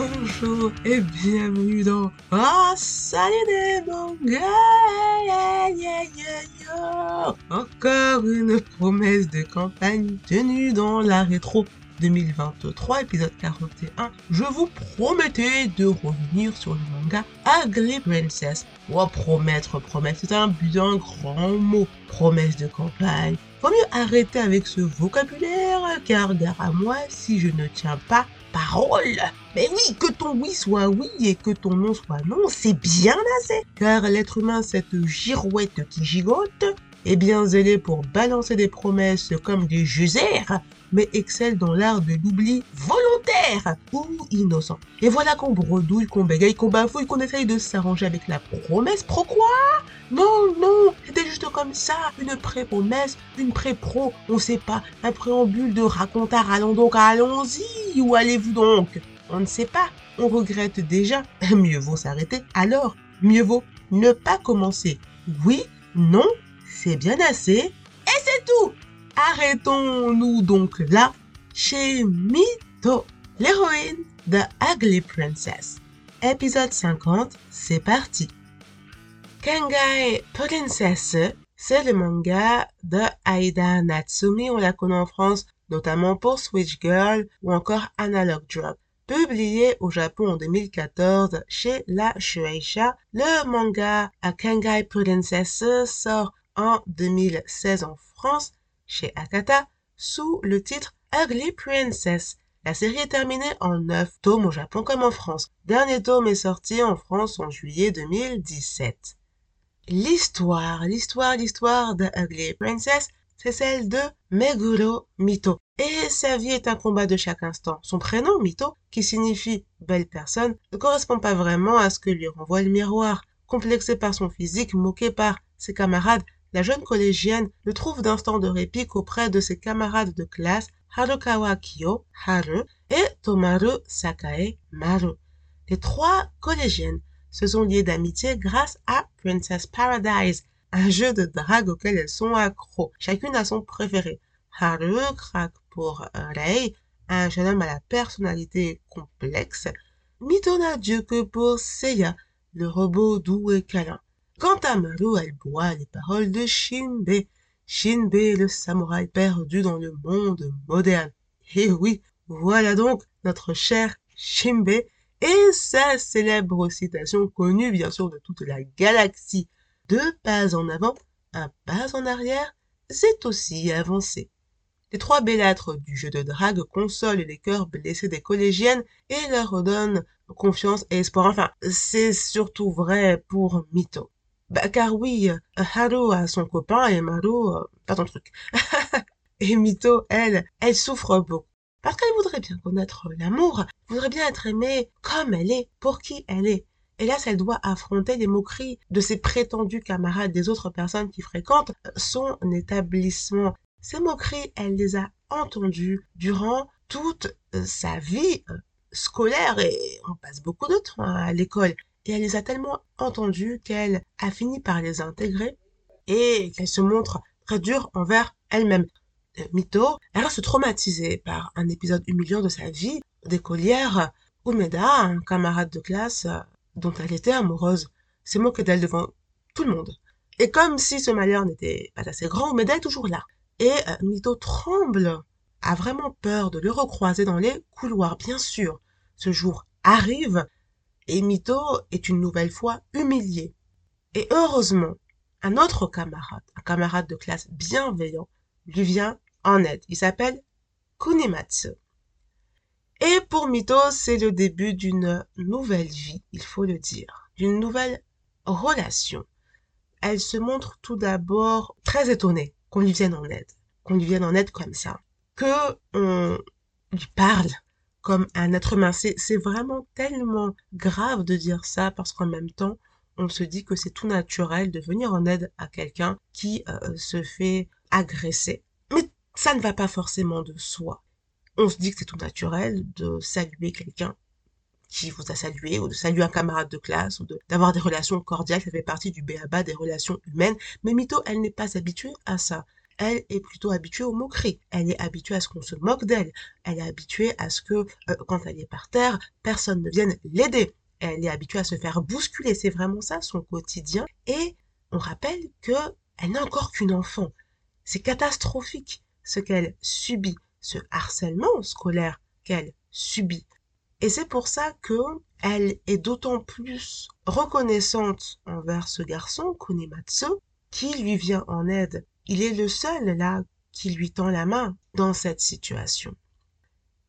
bonjour et bienvenue dans Ah, salut des mangas Encore une promesse de campagne tenue dans la rétro 2023, épisode 41, je vous promettais de revenir sur le manga Ugly Princess. Oh, promettre, promettre, c'est un bien grand mot. Promesse de campagne. Faut mieux arrêter avec ce vocabulaire, car à moi si je ne tiens pas parole. Mais oui, que ton oui soit oui et que ton non soit non, c'est bien assez. Car l'être humain, cette girouette qui gigote, est bien zélé pour balancer des promesses comme des jusers, mais excelle dans l'art de l'oubli volontaire ou innocent. Et voilà qu'on bredouille, qu'on bégaye, qu'on bafouille, qu'on essaye de s'arranger avec la promesse. Pro quoi? Non, non, c'était juste comme ça, une pré-promesse, une pré-pro, on sait pas, un préambule de racontard, allons donc, allons-y, où allez-vous donc? On ne sait pas, on regrette déjà, mieux vaut s'arrêter, alors mieux vaut ne pas commencer. Oui, non, c'est bien assez, et c'est tout Arrêtons-nous donc là, chez Mito, l'héroïne de Ugly Princess. Épisode 50, c'est parti. Kangai Princess, c'est le manga de Aida Natsumi, on la connaît en France notamment pour Switch Girl ou encore Analog Drop. Publié au Japon en 2014 chez la Shueisha, le manga Kangai Princess sort en 2016 en France chez Akata sous le titre Ugly Princess. La série est terminée en 9 tomes au Japon comme en France. Dernier tome est sorti en France en juillet 2017. L'histoire, l'histoire, l'histoire de Ugly Princess, c'est celle de Meguro Mito. Et sa vie est un combat de chaque instant. Son prénom, Mito, qui signifie belle personne, ne correspond pas vraiment à ce que lui renvoie le miroir. Complexée par son physique, moquée par ses camarades, la jeune collégienne ne trouve d'instant de répit qu'auprès de ses camarades de classe Harukawa Kyo, Haru, et Tomaru Sakae, Maru. Les trois collégiennes se sont liées d'amitié grâce à Princess Paradise, un jeu de drague auquel elles sont accros. Chacune a son préféré. Haru craque pour Rei, un jeune homme à la personnalité complexe. Mito n'a Dieu que pour Seiya, le robot doux et câlin. Quant à Maru, elle boit les paroles de Shinbe. Shinbe le samouraï perdu dans le monde moderne. Et oui, voilà donc notre cher Shinbe et sa célèbre citation connue bien sûr de toute la galaxie. Deux pas en avant, un pas en arrière, c'est aussi avancer. Les trois bellâtres du jeu de drague consolent les cœurs blessés des collégiennes et leur donnent confiance et espoir. Enfin, c'est surtout vrai pour Mito. Bah, car oui, Haru a son copain et Maru, euh, pas ton truc. et Mito, elle, elle souffre beaucoup. Parce qu'elle voudrait bien connaître l'amour, voudrait bien être aimée comme elle est, pour qui elle est. Hélas, elle doit affronter les moqueries de ses prétendus camarades des autres personnes qui fréquentent son établissement. Ces moqueries, elle les a entendues durant toute euh, sa vie euh, scolaire et on passe beaucoup de temps à l'école et elle les a tellement entendues qu'elle a fini par les intégrer et qu'elle se montre très dure envers elle-même. Euh, Mito, elle reste traumatisée par un épisode humiliant de sa vie d'écolière. Umeda, un camarade de classe dont elle était amoureuse, s'est moqué d'elle devant tout le monde. Et comme si ce malheur n'était pas assez grand, Umeda est toujours là. Et euh, Mito tremble, a vraiment peur de le recroiser dans les couloirs. Bien sûr, ce jour arrive et Mito est une nouvelle fois humilié. Et heureusement, un autre camarade, un camarade de classe bienveillant, lui vient en aide. Il s'appelle Kunimatsu. Et pour Mito, c'est le début d'une nouvelle vie, il faut le dire, d'une nouvelle relation. Elle se montre tout d'abord très étonnée qu'on lui vienne en aide, qu'on lui vienne en aide comme ça, que on lui parle comme un être humain. C'est vraiment tellement grave de dire ça parce qu'en même temps, on se dit que c'est tout naturel de venir en aide à quelqu'un qui euh, se fait agresser. Mais ça ne va pas forcément de soi. On se dit que c'est tout naturel de saluer quelqu'un qui vous a salué, ou de saluer un camarade de classe, ou d'avoir des relations cordiales, ça fait partie du béaba des relations humaines. Mais Mito, elle n'est pas habituée à ça. elle est plutôt habituée aux moqueries. Elle est habituée à ce qu'on se moque d'elle. Elle est habituée à ce que, euh, quand elle est par terre, personne ne vienne l'aider. Elle est habituée à se faire bousculer. C'est vraiment ça, son quotidien. Et on rappelle que elle n'a encore qu'une enfant. C'est catastrophique ce qu'elle subit, ce harcèlement scolaire qu'elle subit. Et c'est pour ça que elle est d'autant plus reconnaissante envers ce garçon, Kunimatsu, qui lui vient en aide. Il est le seul là qui lui tend la main dans cette situation.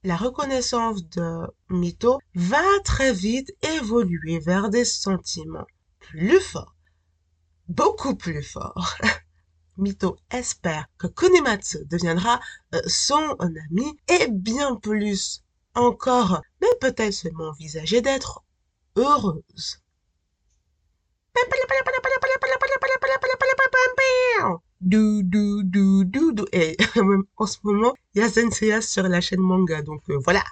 La reconnaissance de Mito va très vite évoluer vers des sentiments plus forts, beaucoup plus forts. Mito espère que Kunimatsu deviendra euh, son ami et bien plus encore, mais peut-elle seulement envisager d'être heureuse. Du, du, du, du, du. Et en ce moment, il y a Senseiya sur la chaîne manga. Donc euh, voilà.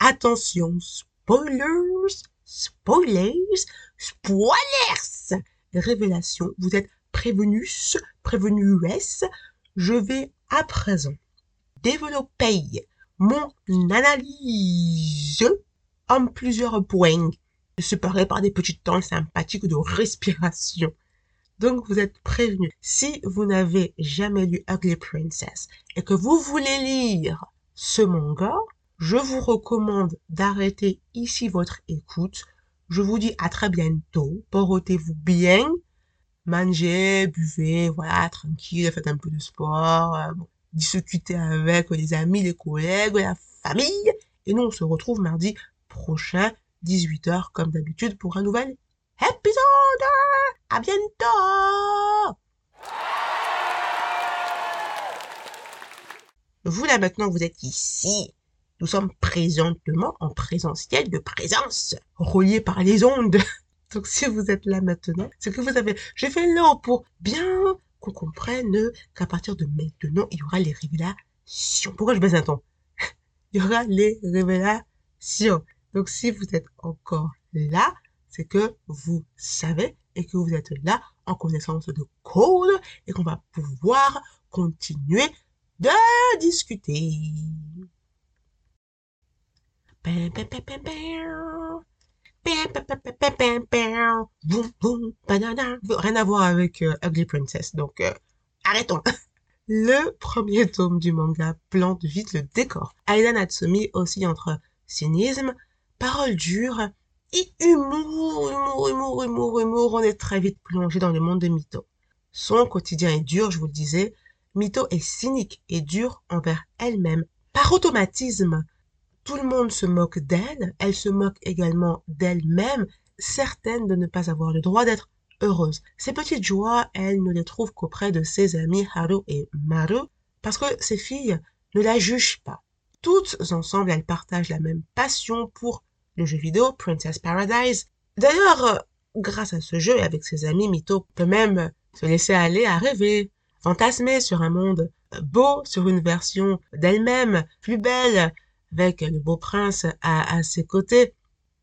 Attention, spoilers, spoilers, spoilers. Révélation, vous êtes prévenus, prévenus. Je vais à présent développer mon analyse en plusieurs points, séparés par des petites temps sympathiques de respiration. Donc vous êtes prévenus. Si vous n'avez jamais lu Ugly Princess et que vous voulez lire ce manga, je vous recommande d'arrêter ici votre écoute. Je vous dis à très bientôt. Portez-vous bien. Mangez, buvez, voilà, tranquille, faites un peu de sport. Euh, discuter avec les amis, les collègues, la famille. Et nous, on se retrouve mardi prochain, 18h, comme d'habitude, pour un nouvel épisode. À bientôt! Vous, là, maintenant, vous êtes ici. Nous sommes présentement en présentiel de présence, reliés par les ondes. Donc, si vous êtes là maintenant, c'est que vous avez, j'ai fait l'an pour bien qu'on comprenne qu'à partir de maintenant, il y aura les révélations. Pourquoi je baisse un ton? Il y aura les révélations. Donc si vous êtes encore là, c'est que vous savez et que vous êtes là en connaissance de code et qu'on va pouvoir continuer de discuter. Rien à voir avec euh, Ugly Princess, donc euh, arrêtons. Le premier tome du manga plante vite le décor. Aida Natsumi aussi entre cynisme, paroles dures et humour, humour, humour, humour, humour. On est très vite plongé dans le monde de Mito. Son quotidien est dur, je vous le disais. Mito est cynique et dur envers elle-même. Par automatisme, tout le monde se moque d'elle, elle se moque également d'elle-même, certaine de ne pas avoir le droit d'être heureuse. Ces petites joies, elle ne les trouve qu'auprès de ses amis Haru et Maru, parce que ces filles ne la jugent pas. Toutes ensemble, elles partagent la même passion pour le jeu vidéo Princess Paradise. D'ailleurs, grâce à ce jeu avec ses amis, Mito peut même se laisser aller à rêver, fantasmer sur un monde beau, sur une version d'elle-même plus belle, avec le beau prince à, ses côtés.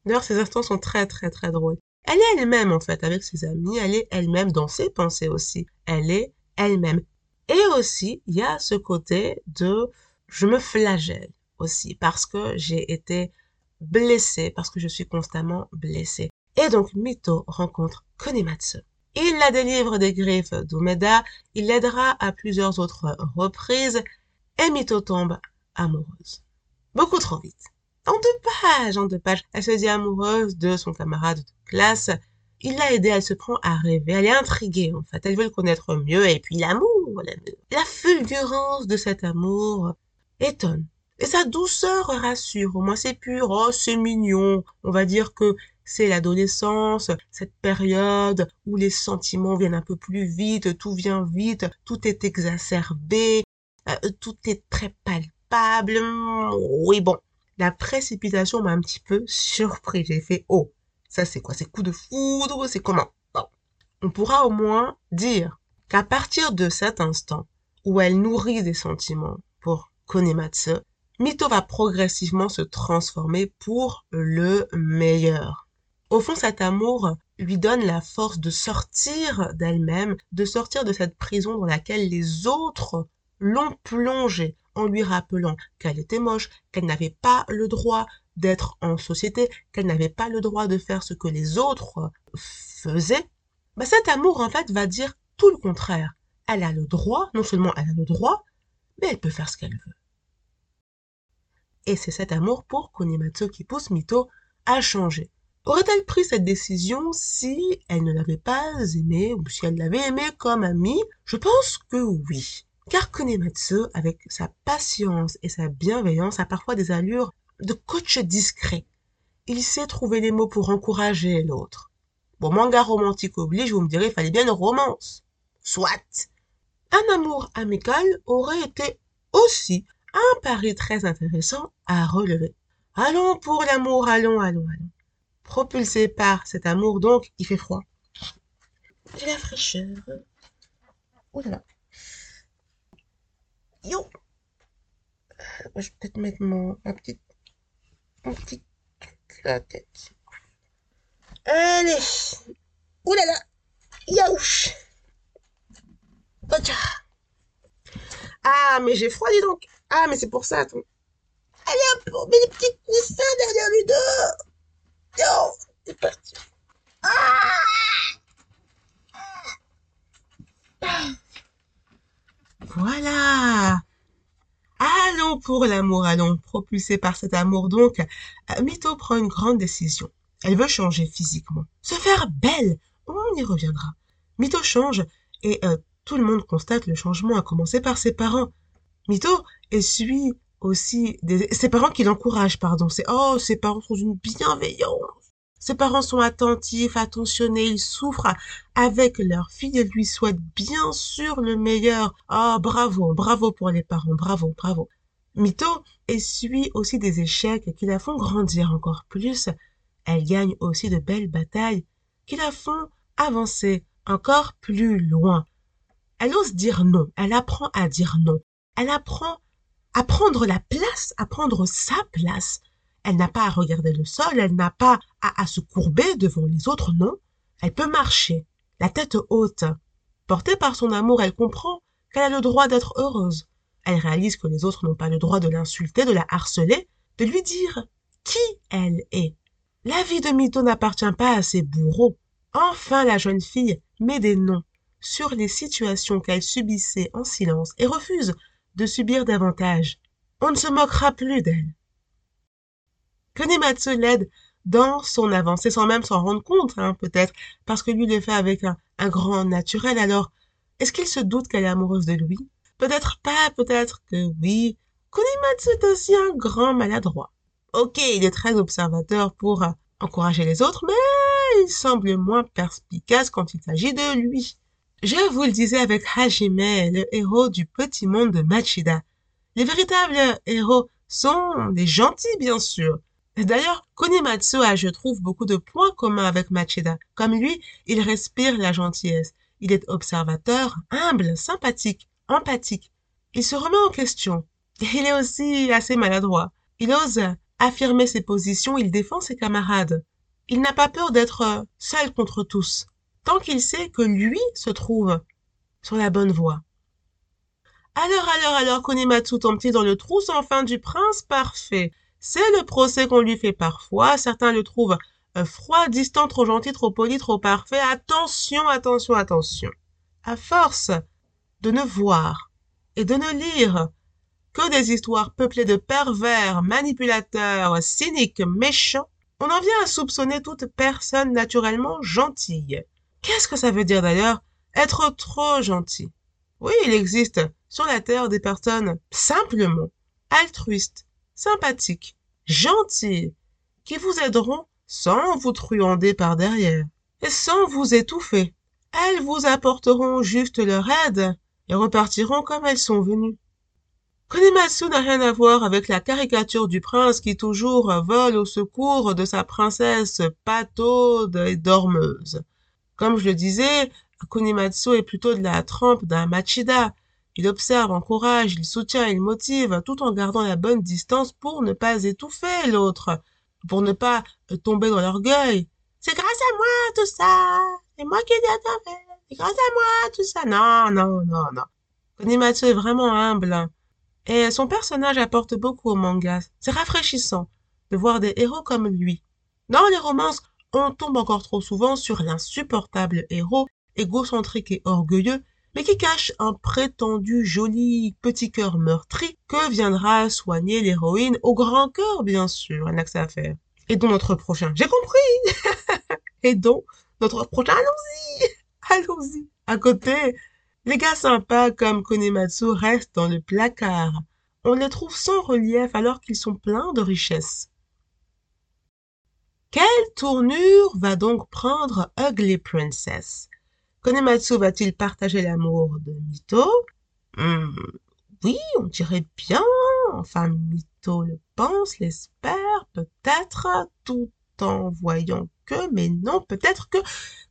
D'ailleurs, ces instants sont très très très drôles. Elle est elle-même en fait avec ses amis, elle est elle-même dans ses pensées aussi. Elle est elle-même. Et aussi, il y a ce côté de je me flagelle aussi parce que j'ai été blessée, parce que je suis constamment blessée. Et donc Mito rencontre Konimatsu. Il la délivre des griffes d'Umeda, il l'aidera à plusieurs autres reprises et Mito tombe amoureuse beaucoup trop vite. En deux pages, en deux pages, elle se dit amoureuse de son camarade de classe. Il l'a aidée, elle se prend à rêver, elle est intriguée en fait, elle veut le connaître mieux, et puis l'amour, la fulgurance de cet amour étonne. Et sa douceur rassure, au moins c'est pur, oh c'est mignon. On va dire que c'est l'adolescence, cette période où les sentiments viennent un peu plus vite, tout vient vite, tout est exacerbé, euh, tout est très palpable oui, bon. La précipitation m'a un petit peu surpris. J'ai fait, oh, ça c'est quoi? C'est coup de foudre? C'est comment? On pourra au moins dire qu'à partir de cet instant où elle nourrit des sentiments pour Konematsu, Mito va progressivement se transformer pour le meilleur. Au fond, cet amour lui donne la force de sortir d'elle-même, de sortir de cette prison dans laquelle les autres l'ont plongée en lui rappelant qu'elle était moche, qu'elle n'avait pas le droit d'être en société, qu'elle n'avait pas le droit de faire ce que les autres faisaient, bah cet amour en fait va dire tout le contraire. Elle a le droit, non seulement elle a le droit, mais elle peut faire ce qu'elle veut. Et c'est cet amour pour Konimatsu qui pousse Mito à changer. Aurait-elle pris cette décision si elle ne l'avait pas aimé ou si elle l'avait aimé comme amie? Je pense que oui. Car Konematsu, avec sa patience et sa bienveillance, a parfois des allures de coach discret. Il sait trouver les mots pour encourager l'autre. Bon, manga romantique oblige, vous me direz, il fallait bien une romance. Soit. Un amour amical aurait été aussi un pari très intéressant à relever. Allons pour l'amour, allons, allons, allons. Propulsé par cet amour, donc, il fait froid. J'ai la fraîcheur. Oh là là. Yo. Je vais peut-être mettre mon, ma petite, petit truc tête. Allez. Ouh là là. Yaouch. Ah, mais j'ai froid, dis donc. Ah, mais c'est pour ça, attends. Allez hop, on les petits coussins derrière dos. Yo C'est parti. Ah Voilà Allons pour l'amour, allons, propulsé par cet amour donc, euh, Mito prend une grande décision. Elle veut changer physiquement, se faire belle, on y reviendra. Mito change et euh, tout le monde constate le changement, à commencer par ses parents. Mito essuie aussi ses parents qui l'encouragent, pardon. C'est oh, ses parents sont une bienveillance. Ses parents sont attentifs, attentionnés, ils souffrent avec leur fille et lui souhaitent bien sûr le meilleur. Ah, oh, bravo, bravo pour les parents, bravo, bravo. Mito essuie aussi des échecs qui la font grandir encore plus. Elle gagne aussi de belles batailles qui la font avancer encore plus loin. Elle ose dire non, elle apprend à dire non, elle apprend à prendre la place, à prendre sa place, elle n'a pas à regarder le sol, elle n'a pas à, se courber devant les autres, non. Elle peut marcher, la tête haute. Portée par son amour, elle comprend qu'elle a le droit d'être heureuse. Elle réalise que les autres n'ont pas le droit de l'insulter, de la harceler, de lui dire qui elle est. La vie de Mito n'appartient pas à ses bourreaux. Enfin la jeune fille met des noms sur les situations qu'elle subissait en silence et refuse de subir davantage. On ne se moquera plus d'elle. Konematsu l'aide dans son avancée sans même s'en rendre compte, hein, peut-être, parce que lui le fait avec un, grand naturel. Alors, est-ce qu'il se doute qu'elle est amoureuse de lui? Peut-être pas, peut-être que oui. Konematsu est aussi un grand maladroit. Ok, il est très observateur pour euh, encourager les autres, mais il semble moins perspicace quand il s'agit de lui. Je vous le disais avec Hajime, le héros du petit monde de Machida. Les véritables héros sont des gentils, bien sûr. D'ailleurs, Konimatsu a, je trouve, beaucoup de points communs avec Machida. Comme lui, il respire la gentillesse. Il est observateur, humble, sympathique, empathique. Il se remet en question. Il est aussi assez maladroit. Il ose affirmer ses positions, il défend ses camarades. Il n'a pas peur d'être seul contre tous, tant qu'il sait que lui se trouve sur la bonne voie. Alors, alors, alors, Konimatsu tombe-t-il dans le trou sans fin du prince? Parfait c'est le procès qu'on lui fait parfois. Certains le trouvent euh, froid, distant, trop gentil, trop poli, trop parfait. Attention, attention, attention. À force de ne voir et de ne lire que des histoires peuplées de pervers, manipulateurs, cyniques, méchants, on en vient à soupçonner toute personne naturellement gentille. Qu'est-ce que ça veut dire d'ailleurs être trop gentil? Oui, il existe sur la Terre des personnes simplement altruistes, sympathiques, gentilles, qui vous aideront sans vous truander par derrière et sans vous étouffer. Elles vous apporteront juste leur aide et repartiront comme elles sont venues. Konimatsu n'a rien à voir avec la caricature du prince qui toujours vole au secours de sa princesse pataude et dormeuse. Comme je le disais, Konimatsu est plutôt de la trempe d'un Machida, il observe, encourage, il soutient, il motive, tout en gardant la bonne distance pour ne pas étouffer l'autre, pour ne pas euh, tomber dans l'orgueil. C'est grâce à moi tout ça. C'est moi qui ai fait. C'est grâce à moi tout ça. Non, non, non, non. Konimatsu est vraiment humble. Et son personnage apporte beaucoup au manga. C'est rafraîchissant de voir des héros comme lui. Dans les romances, on tombe encore trop souvent sur l'insupportable héros, égocentrique et orgueilleux, mais qui cache un prétendu joli petit cœur meurtri que viendra soigner l'héroïne au grand cœur, bien sûr, un axe à faire. Et dont notre prochain. J'ai compris! Et donc, notre prochain, allons-y! Allons-y! À côté, les gars sympas comme Konematsu restent dans le placard. On les trouve sans relief alors qu'ils sont pleins de richesses. Quelle tournure va donc prendre Ugly Princess? Konematsu va-t-il partager l'amour de Mito? Hmm, Oui, on dirait bien. Enfin, Mito le pense, l'espère, peut-être, tout en voyant que, mais non, peut-être que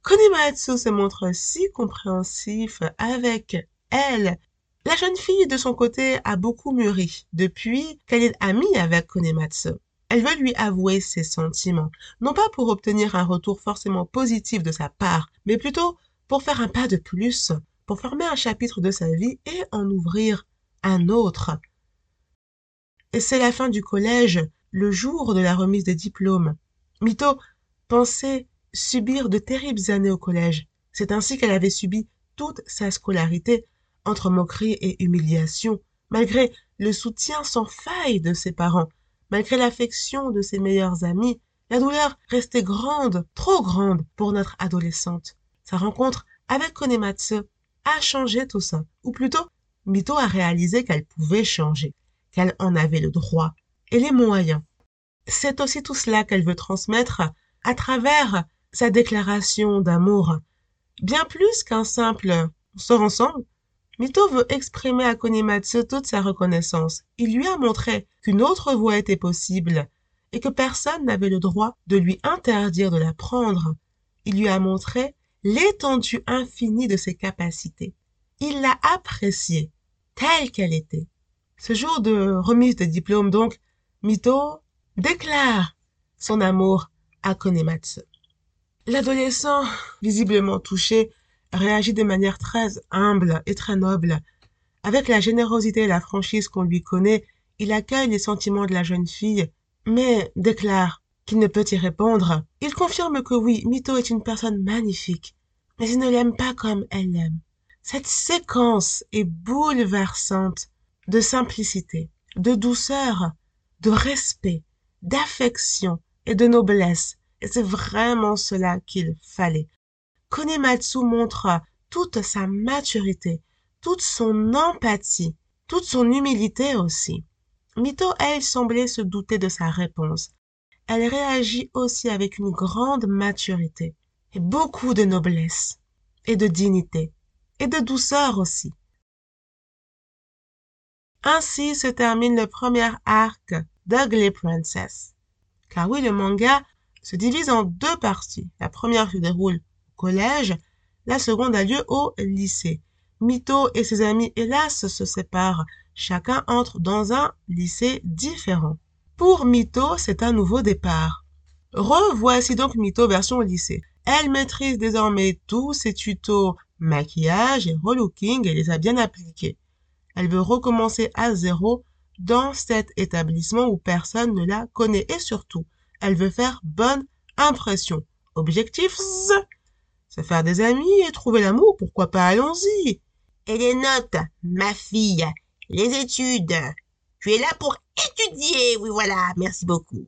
Konematsu se montre si compréhensif avec elle. La jeune fille, de son côté, a beaucoup mûri depuis qu'elle est amie avec Konematsu. Elle veut lui avouer ses sentiments, non pas pour obtenir un retour forcément positif de sa part, mais plutôt pour faire un pas de plus, pour fermer un chapitre de sa vie et en ouvrir un autre. Et c'est la fin du collège, le jour de la remise des diplômes. Mito pensait subir de terribles années au collège. C'est ainsi qu'elle avait subi toute sa scolarité, entre moqueries et humiliations, malgré le soutien sans faille de ses parents, Malgré l'affection de ses meilleurs amis, la douleur restait grande, trop grande pour notre adolescente. Sa rencontre avec Konematsu a changé tout ça. Ou plutôt, Mito a réalisé qu'elle pouvait changer, qu'elle en avait le droit et les moyens. C'est aussi tout cela qu'elle veut transmettre à travers sa déclaration d'amour. Bien plus qu'un simple on sort ensemble, Mito veut exprimer à Konimatsu toute sa reconnaissance. Il lui a montré qu'une autre voie était possible et que personne n'avait le droit de lui interdire de la prendre. Il lui a montré l'étendue infinie de ses capacités. Il l'a appréciée telle qu'elle était. Ce jour de remise de diplôme, donc, Mito déclare son amour à Konematsu. L'adolescent, visiblement touché, réagit de manière très humble et très noble. Avec la générosité et la franchise qu'on lui connaît, il accueille les sentiments de la jeune fille, mais déclare qu'il ne peut y répondre. Il confirme que oui, Mito est une personne magnifique, mais il ne l'aime pas comme elle l'aime. Cette séquence est bouleversante de simplicité, de douceur, de respect, d'affection et de noblesse. Et c'est vraiment cela qu'il fallait. Konematsu montre toute sa maturité, toute son empathie, toute son humilité aussi. Mito, elle, semblait se douter de sa réponse. Elle réagit aussi avec une grande maturité et beaucoup de noblesse et de dignité et de douceur aussi. Ainsi se termine le premier arc d'Ugly Princess. Car oui, le manga se divise en deux parties. La première se déroule collège, la seconde a lieu au lycée. Mito et ses amis, hélas, se séparent. Chacun entre dans un lycée différent. Pour Mito, c'est un nouveau départ. Revoici donc Mito version lycée. Elle maîtrise désormais tous ses tutos maquillage et relooking et les a bien appliqués. Elle veut recommencer à zéro dans cet établissement où personne ne la connaît et surtout, elle veut faire bonne impression. Objectif se faire des amis et trouver l'amour, pourquoi pas, allons-y. Et les notes, ma fille, les études. Tu es là pour étudier, oui voilà, merci beaucoup.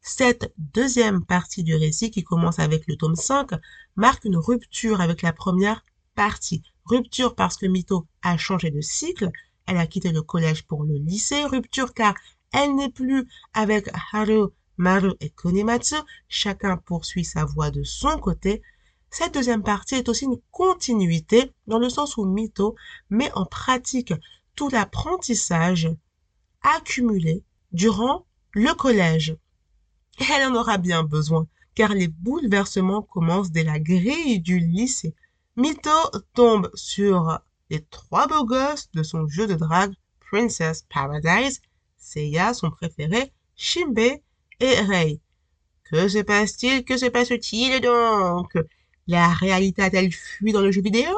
Cette deuxième partie du récit, qui commence avec le tome 5, marque une rupture avec la première partie. Rupture parce que Mito a changé de cycle, elle a quitté le collège pour le lycée. Rupture car elle n'est plus avec Haru, Maru et Konematsu. Chacun poursuit sa voie de son côté. Cette deuxième partie est aussi une continuité dans le sens où Mito met en pratique tout l'apprentissage accumulé durant le collège. Elle en aura bien besoin, car les bouleversements commencent dès la grille du lycée. Mito tombe sur les trois beaux gosses de son jeu de drague Princess Paradise, Seiya son préféré, Shimbe et Rei. Que se passe-t-il? Que se passe-t-il donc? La réalité a-t-elle fui dans le jeu vidéo?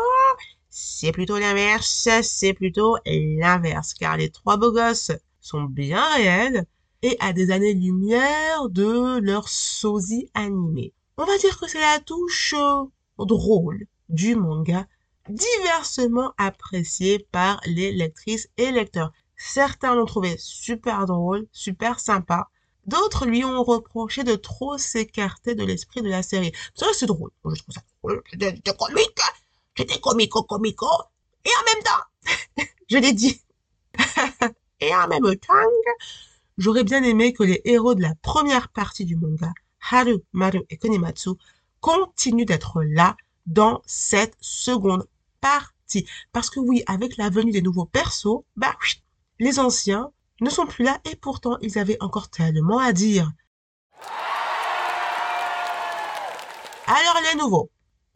C'est plutôt l'inverse, c'est plutôt l'inverse, car les trois beaux gosses sont bien réels et à des années-lumière de leur sosie animé. On va dire que c'est la touche euh, drôle du manga, diversement apprécié par les lectrices et lecteurs. Certains l'ont trouvé super drôle, super sympa. D'autres lui ont reproché de trop s'écarter de l'esprit de la série. Ça, c'est drôle. je trouve ça drôle. C'était comique. C'était comico comico. Et en même temps, je l'ai dit. et en même temps, j'aurais bien aimé que les héros de la première partie du manga, Haru, Maru et Konimatsu, continuent d'être là dans cette seconde partie. Parce que oui, avec la venue des nouveaux persos, bah, les anciens ne sont plus là et pourtant ils avaient encore tellement à dire. Alors les nouveaux.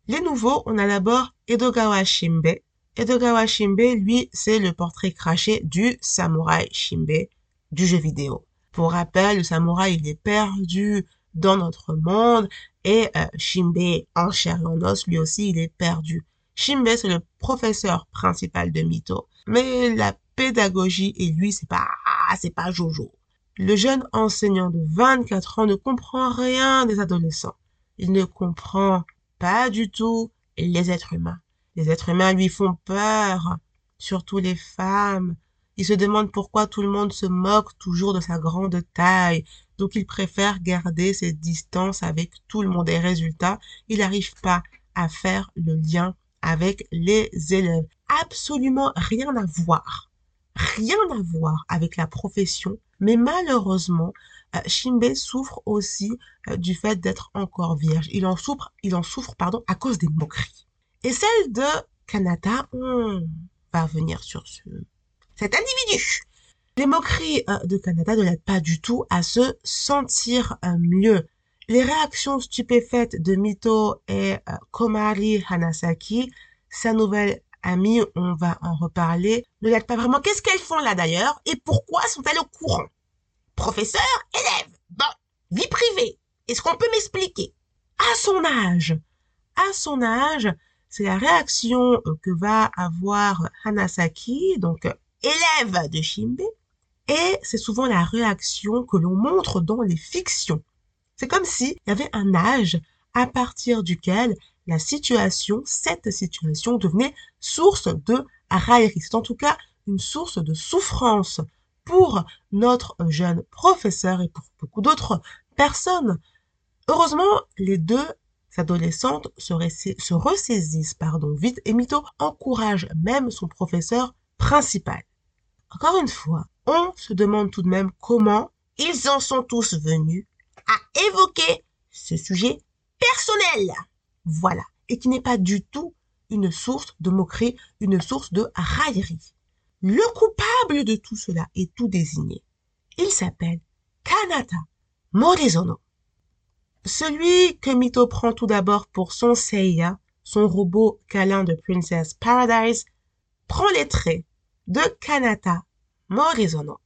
Les nouveaux, on a d'abord Edogawa Shimbe. Edogawa Shimbe, lui, c'est le portrait craché du samouraï Shimbe du jeu vidéo. Pour rappel, le samouraï, il est perdu dans notre monde et euh, Shimbe, en chair et en os, lui aussi, il est perdu. Shimbe, c'est le professeur principal de Mito, mais la pédagogie et lui, c'est pas, c'est pas Jojo. Le jeune enseignant de 24 ans ne comprend rien des adolescents. Il ne comprend pas du tout les êtres humains. Les êtres humains lui font peur, surtout les femmes. Il se demande pourquoi tout le monde se moque toujours de sa grande taille. Donc il préfère garder ses distances avec tout le monde. Et résultat, il n'arrive pas à faire le lien avec les élèves. Absolument rien à voir. Rien à voir avec la profession. Mais malheureusement, euh, Shimbe souffre aussi euh, du fait d'être encore vierge. Il en souffre, il en souffre, pardon, à cause des moqueries. Et celle de Kanata, on va revenir sur ce, cet individu. Les moqueries euh, de Kanata ne l'aident pas du tout à se sentir mieux. Les réactions stupéfaites de Mito et Komari Hanasaki, sa nouvelle amie, on va en reparler, ne l'aident pas vraiment. Qu'est-ce qu'elles font là d'ailleurs? Et pourquoi sont-elles au courant? Professeur, élève, bon, vie privée, est-ce qu'on peut m'expliquer? À son âge, à son âge, c'est la réaction que va avoir Hanasaki, donc élève de Shimbe, et c'est souvent la réaction que l'on montre dans les fictions. C'est comme s'il y avait un âge à partir duquel la situation, cette situation devenait source de raillerie. C'est en tout cas une source de souffrance pour notre jeune professeur et pour beaucoup d'autres personnes. Heureusement, les deux adolescentes se, se ressaisissent pardon, vite et Mito encourage même son professeur principal. Encore une fois, on se demande tout de même comment ils en sont tous venus à évoquer ce sujet personnel. Voilà. Et qui n'est pas du tout une source de moquerie, une source de raillerie. Le coupable de tout cela est tout désigné. Il s'appelle Kanata Morizono. Celui que Mito prend tout d'abord pour son Seiya, son robot câlin de Princess Paradise, prend les traits de Kanata Morizono.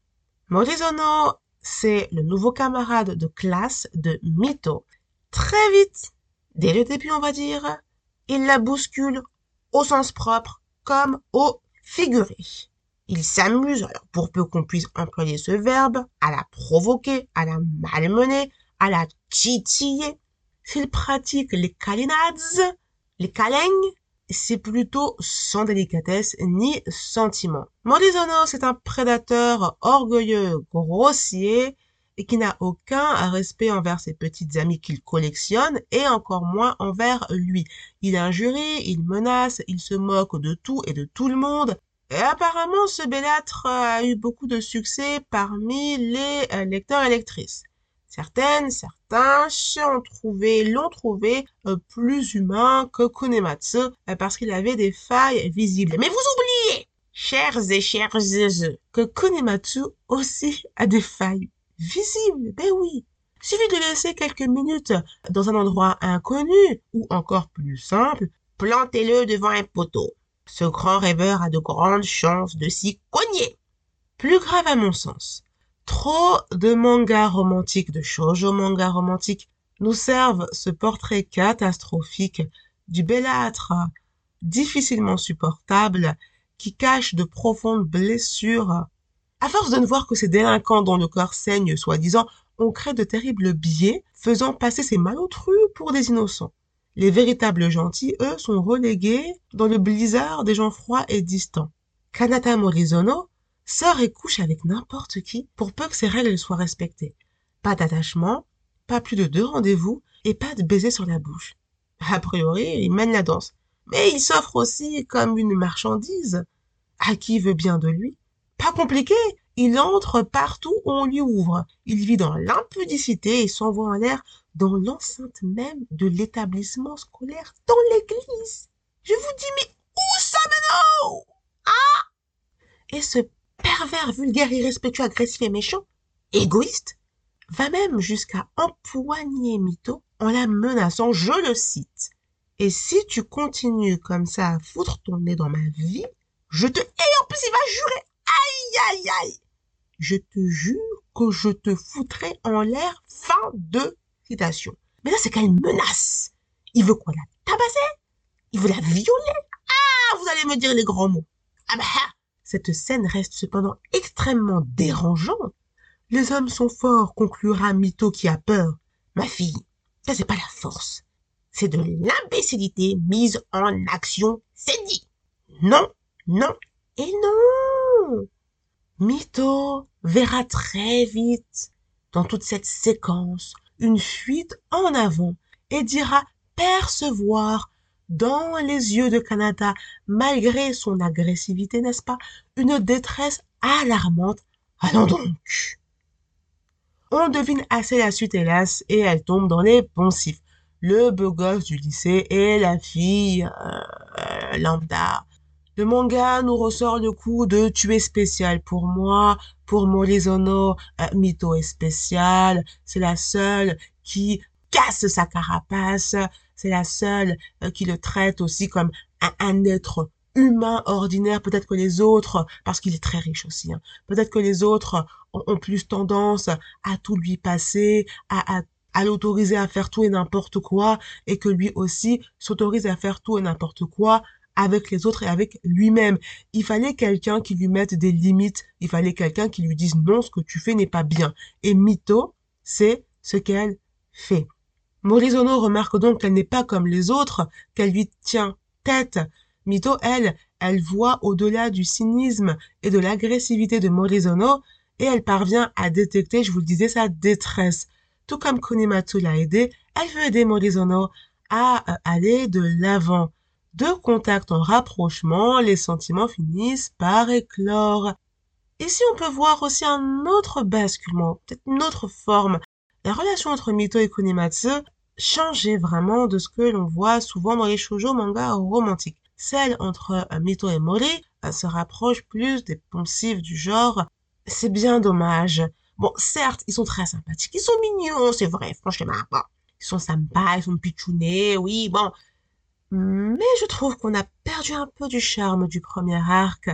Morizono, c'est le nouveau camarade de classe de Mito. Très vite, dès le début on va dire, il la bouscule au sens propre comme au figuré. Il s'amuse, alors pour peu qu'on puisse employer ce verbe, à la provoquer, à la malmener, à la titiller. S'il pratique les kalinades, les câlins, c'est plutôt sans délicatesse ni sentiment. Morizono, c'est un prédateur orgueilleux, grossier, et qui n'a aucun respect envers ses petites amies qu'il collectionne et encore moins envers lui. Il injurie, il menace, il se moque de tout et de tout le monde. Et apparemment, ce bellâtre a eu beaucoup de succès parmi les euh, lecteurs et lectrices. Certaines, certains l'ont trouvé, l'ont trouvé euh, plus humain que Kunematsu euh, parce qu'il avait des failles visibles. Mais vous oubliez, chers et chers que Kunematsu aussi a des failles visible, ben oui. Suffit de laisser quelques minutes dans un endroit inconnu, ou encore plus simple, plantez-le devant un poteau. Ce grand rêveur a de grandes chances de s'y cogner. Plus grave à mon sens, trop de mangas romantiques, de shoujo mangas romantiques nous servent ce portrait catastrophique du bellâtre difficilement supportable qui cache de profondes blessures. À force de ne voir que ces délinquants dont le corps saigne soi-disant, on crée de terribles biais, faisant passer ces malotrus pour des innocents. Les véritables gentils, eux, sont relégués dans le blizzard des gens froids et distants. Kanata Morizono sort et couche avec n'importe qui pour peu que ses règles soient respectées. Pas d'attachement, pas plus de deux rendez-vous et pas de baiser sur la bouche. A priori, il mène la danse. Mais il s'offre aussi comme une marchandise. À qui veut bien de lui? Pas compliqué, il entre partout où on lui ouvre. Il vit dans l'impudicité et s'envoie en l'air dans l'enceinte même de l'établissement scolaire, dans l'église. Je vous dis, mais où maintenant Ah Et ce pervers vulgaire, irrespectueux, agressif et méchant, égoïste, va même jusqu'à empoigner Mito en la menaçant, je le cite. Et si tu continues comme ça à foutre ton nez dans ma vie, je te... Et en plus, il va jurer. Aïe, aïe, aïe. Je te jure que je te foutrai en l'air. Fin de citation. Mais là, c'est une menace. Il veut quoi la tabasser? Il veut la violer? Ah, vous allez me dire les grands mots. Ah bah, ah. Cette scène reste cependant extrêmement dérangeante. Les hommes sont forts, conclura Mito qui a peur. Ma fille, ça c'est pas la force c'est de l'imbécilité mise en action, c'est dit. Non, non et non. Mito verra très vite dans toute cette séquence une fuite en avant et dira percevoir dans les yeux de Kanata, malgré son agressivité, n'est-ce pas, une détresse alarmante. Allons donc. On devine assez la suite, hélas, et elle tombe dans les poncifs le beau gosse du lycée et la fille euh, lambda. Le manga nous ressort le coup de tu es spécial pour moi, pour Morizono, euh, Mito est spécial, c'est la seule qui casse sa carapace, c'est la seule euh, qui le traite aussi comme un, être humain ordinaire, peut-être que les autres, parce qu'il est très riche aussi, hein, peut-être que les autres ont, plus tendance à tout lui passer, à, à l'autoriser à faire tout et n'importe quoi et que lui aussi s'autorise à faire tout et n'importe quoi avec les autres et avec lui-même. Il fallait quelqu'un qui lui mette des limites. Il fallait quelqu'un qui lui dise non, ce que tu fais n'est pas bien. Et Mito, c'est ce qu'elle fait. Morizono remarque donc qu'elle n'est pas comme les autres, qu'elle lui tient tête. Mito, elle, elle voit au-delà du cynisme et de l'agressivité de Morizono et elle parvient à détecter, je vous le disais, sa détresse tout comme Kunimatsu l'a aidé, elle veut aider Morizono à euh, aller de l'avant. De contact en rapprochement, les sentiments finissent par éclore. Ici, on peut voir aussi un autre basculement, peut-être une autre forme. La relation entre Mito et Kunimatsu changeait vraiment de ce que l'on voit souvent dans les shoujo manga romantiques. Celle entre euh, Mito et Mori euh, se rapproche plus des poncifs du genre. C'est bien dommage. Bon, certes, ils sont très sympathiques, ils sont mignons, c'est vrai, franchement. Bon, ils sont sympas, ils sont pitchounés, oui, bon. Mais je trouve qu'on a perdu un peu du charme du premier arc.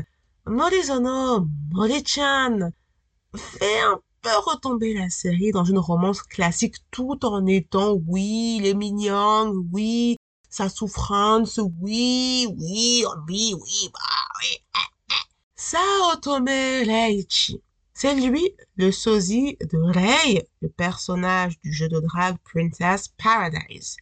Morizono, Mori-chan, fait un peu retomber la série dans une romance classique tout en étant, oui, les mignons, oui, sa souffrance, oui, oui, oui, oui, bah, oui. Eh, eh. Reichi c'est lui le sosie de Rei, le personnage du jeu de drague Princess Paradise.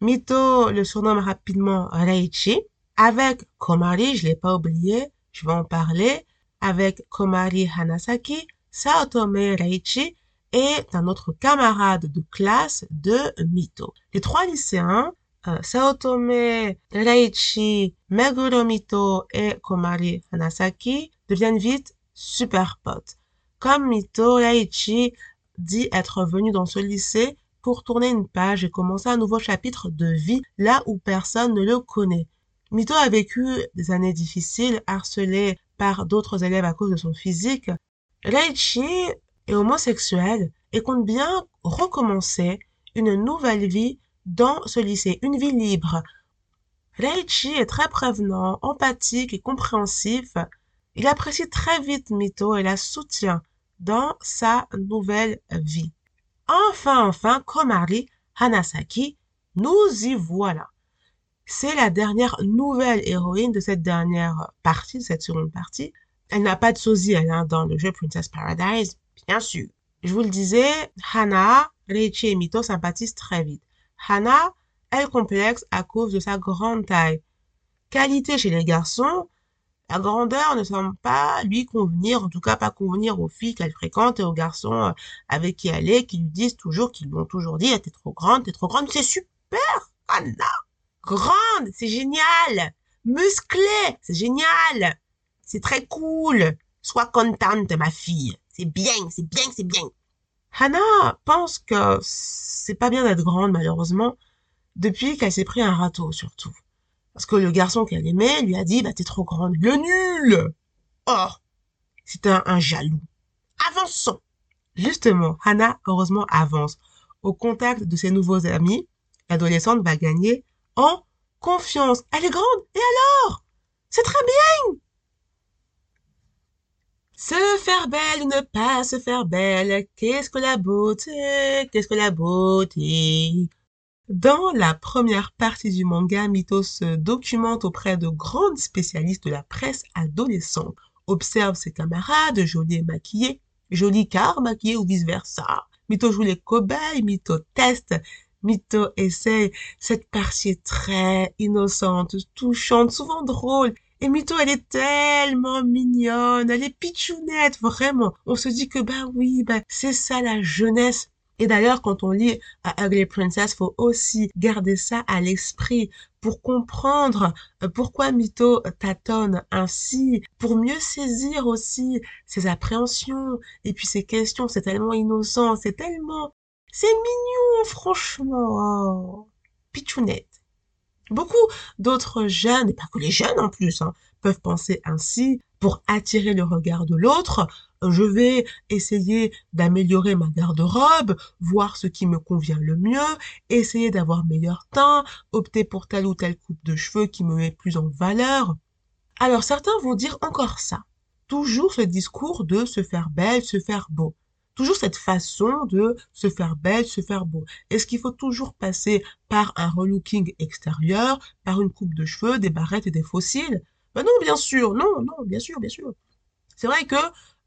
Mito le surnomme rapidement Reichi. Avec Komari, je l'ai pas oublié, je vais en parler. Avec Komari Hanasaki, Saotome Reichi est un autre camarade de classe de Mito. Les trois lycéens, euh, Saotome Reichi, Meguro Mito et Komari Hanasaki deviennent vite super potes. Comme Mito Yaichi dit être venu dans ce lycée pour tourner une page et commencer un nouveau chapitre de vie là où personne ne le connaît. Mito a vécu des années difficiles, harcelé par d'autres élèves à cause de son physique. Reichi est homosexuel et compte bien recommencer une nouvelle vie dans ce lycée, une vie libre. Reichi est très prévenant, empathique et compréhensif. Il apprécie très vite Mito et la soutient dans sa nouvelle vie. Enfin, enfin, Komari Hanasaki, nous y voilà. C'est la dernière nouvelle héroïne de cette dernière partie, de cette seconde partie. Elle n'a pas de sosie, hein, dans le jeu Princess Paradise, bien sûr. Je vous le disais, Hana, Reichi et Mito sympathisent très vite. Hana, elle complexe à cause de sa grande taille. Qualité chez les garçons, la grandeur ne semble pas lui convenir, en tout cas pas convenir aux filles qu'elle fréquente et aux garçons euh, avec qui elle est, qui lui disent toujours, qui lui ont toujours dit, t'es trop grande, t'es trop grande, c'est super, Hana. Grande, c'est génial. Musclée, c'est génial. C'est très cool. Sois contente, ma fille. C'est bien, c'est bien, c'est bien. Hannah pense que c'est pas bien d'être grande, malheureusement, depuis qu'elle s'est pris un râteau, surtout. Parce que le garçon qu'elle aimait lui a dit, bah, t'es trop grande. Le nul! Oh! C'est un, un jaloux. Avançons! Justement, Hannah, heureusement, avance. Au contact de ses nouveaux amis, l'adolescente va gagner en confiance. Elle est grande. Et alors? C'est très bien. Se faire belle ou ne pas se faire belle, qu'est-ce que la beauté, qu'est-ce que la beauté? Dans la première partie du manga, Mito se documente auprès de grandes spécialistes de la presse adolescente, observe ses camarades, jolis et maquillés, jolis car maquillés ou vice-versa. Mito joue les cobayes, Mito teste, Mito essaye. Cette partie est très innocente, touchante, souvent drôle. Et Mito, elle est tellement mignonne, elle est pitchounette, vraiment. On se dit que, bah oui, bah, c'est ça la jeunesse. Et d'ailleurs, quand on lit à Ugly Princess, faut aussi garder ça à l'esprit pour comprendre euh, pourquoi Mito tâtonne ainsi, pour mieux saisir aussi ses appréhensions et puis ses questions. C'est tellement innocent, c'est tellement c'est mignon, franchement. Oh. Beaucoup d'autres jeunes, et pas que les jeunes en plus, hein, peuvent penser ainsi. Pour attirer le regard de l'autre, je vais essayer d'améliorer ma garde-robe, voir ce qui me convient le mieux, essayer d'avoir meilleur teint, opter pour telle ou telle coupe de cheveux qui me met plus en valeur. Alors certains vont dire encore ça. Toujours ce discours de se faire belle, se faire beau toujours cette façon de se faire belle, se faire beau. Est-ce qu'il faut toujours passer par un relooking extérieur, par une coupe de cheveux, des barrettes et des fossiles? Ben non, bien sûr, non, non, bien sûr, bien sûr. C'est vrai que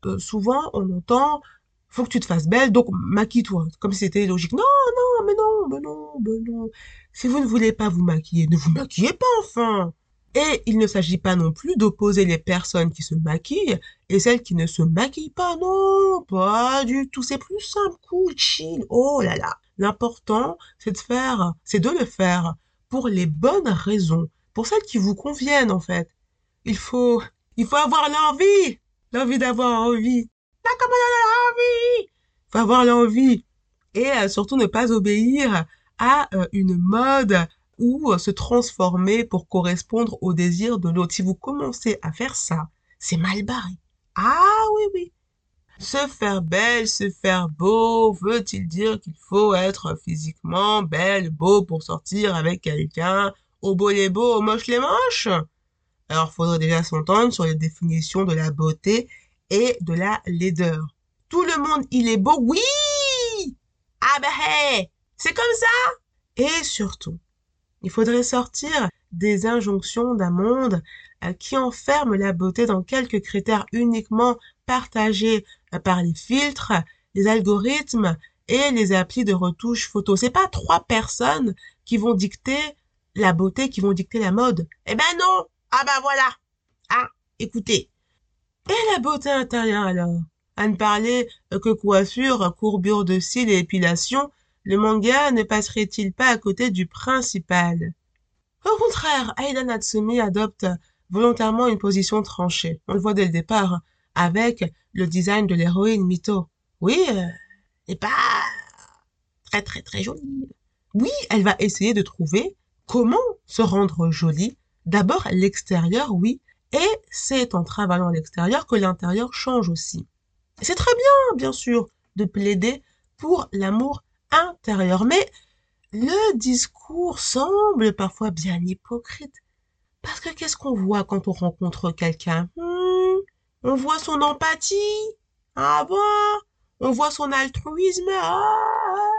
euh, souvent on entend faut que tu te fasses belle, donc maquille-toi, comme si c'était logique. Non, non, mais non, mais non, mais non. Si vous ne voulez pas vous maquiller, ne vous maquillez pas enfin. Et il ne s'agit pas non plus d'opposer les personnes qui se maquillent et celles qui ne se maquillent pas. Non, pas du tout. C'est plus simple, cool, chill. Oh là là. L'important, c'est de faire, c'est de le faire pour les bonnes raisons, pour celles qui vous conviennent en fait. Il faut, il faut avoir l'envie, l'envie d'avoir envie. Comme on envie. Il faut avoir l'envie et euh, surtout ne pas obéir à euh, une mode ou euh, se transformer pour correspondre au désir de l'autre. Si vous commencez à faire ça, c'est mal barré. Ah oui, oui. Se faire belle, se faire beau, veut-il dire qu'il faut être physiquement belle, beau pour sortir avec quelqu'un, au beau les beaux, au moche les moches? Alors, faudrait déjà s'entendre sur les définitions de la beauté et de la laideur. Tout le monde, il est beau, oui! Ah bah hey! C'est comme ça! Et surtout, il faudrait sortir des injonctions d'un monde euh, qui enferme la beauté dans quelques critères uniquement partagés euh, par les filtres, les algorithmes et les applis de retouche photo. C'est pas trois personnes qui vont dicter la beauté, qui vont dicter la mode. Eh ben non! Ah ben voilà! Ah, écoutez. Et la beauté intérieure alors? À ne parler euh, que coiffure, courbure de cils et épilation, le manga ne passerait-il pas à côté du principal? Au contraire, Aida Natsumi adopte volontairement une position tranchée. On le voit dès le départ, avec le design de l'héroïne Mito. Oui, elle euh, n'est pas très très très jolie. Oui, elle va essayer de trouver comment se rendre jolie. D'abord l'extérieur, oui, et c'est en travaillant l'extérieur que l'intérieur change aussi. C'est très bien, bien sûr, de plaider pour l'amour intérieur. Mais le discours semble parfois bien hypocrite. Parce que qu'est-ce qu'on voit quand on rencontre quelqu'un? Hmm, On voit son empathie. Ah bon? On voit son altruisme. Ah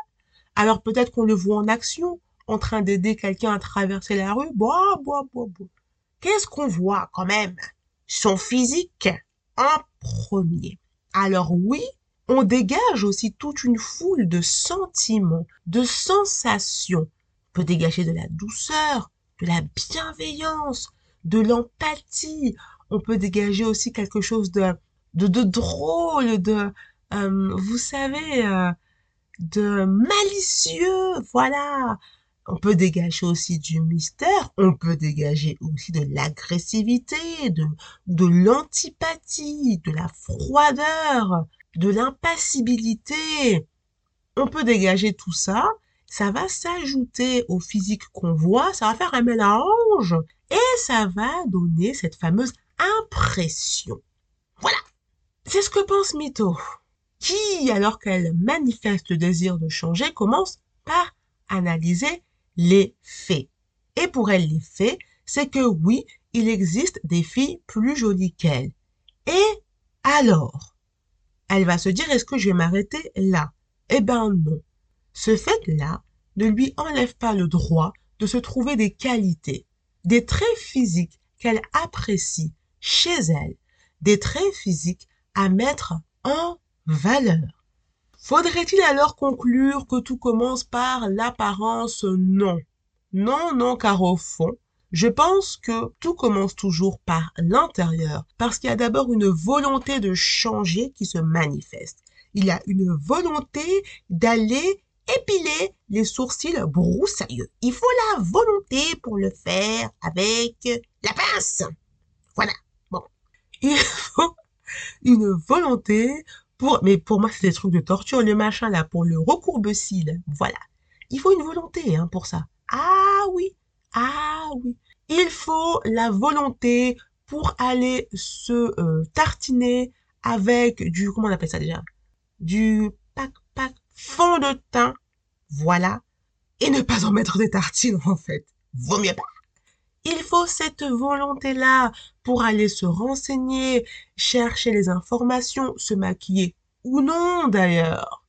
Alors peut-être qu'on le voit en action, en train d'aider quelqu'un à traverser la rue. Boah, boah, boah, boah. Qu'est-ce qu'on voit quand même? Son physique en premier. Alors oui, on dégage aussi toute une foule de sentiments, de sensations. On peut dégager de la douceur, de la bienveillance, de l'empathie. On peut dégager aussi quelque chose de, de, drôle, de, euh, vous savez, euh, de malicieux, voilà. On peut dégager aussi du mystère, on peut dégager aussi de l'agressivité, de, de l'antipathie, de la froideur, de l'impassibilité. On peut dégager tout ça, ça va s'ajouter au physique qu'on voit, ça va faire un mélange et ça va donner cette fameuse impression. Voilà. C'est ce que pense Mito, qui, alors qu'elle manifeste le désir de changer, commence par analyser les faits. Et pour elle, les faits, c'est que oui, il existe des filles plus jolies qu'elle. Et alors? Elle va se dire, est-ce que je vais m'arrêter là? Eh ben non. Ce fait-là ne lui enlève pas le droit de se trouver des qualités, des traits physiques qu'elle apprécie chez elle, des traits physiques à mettre en valeur. Faudrait-il alors conclure que tout commence par l'apparence? Non. Non, non, car au fond, je pense que tout commence toujours par l'intérieur, parce qu'il y a d'abord une volonté de changer qui se manifeste. Il y a une volonté d'aller épiler les sourcils broussailleux. Il faut la volonté pour le faire avec la pince. Voilà. Bon. Il faut une volonté mais pour moi, c'est des trucs de torture, le machin là, pour le recourbe-cils. Voilà. Il faut une volonté, hein, pour ça. Ah oui. Ah oui. Il faut la volonté pour aller se euh, tartiner avec du, comment on appelle ça déjà? Du pac pac fond de teint. Voilà. Et ne pas en mettre des tartines, en fait. Vaut mieux pas. Il faut cette volonté-là pour aller se renseigner, chercher les informations, se maquiller ou non d'ailleurs,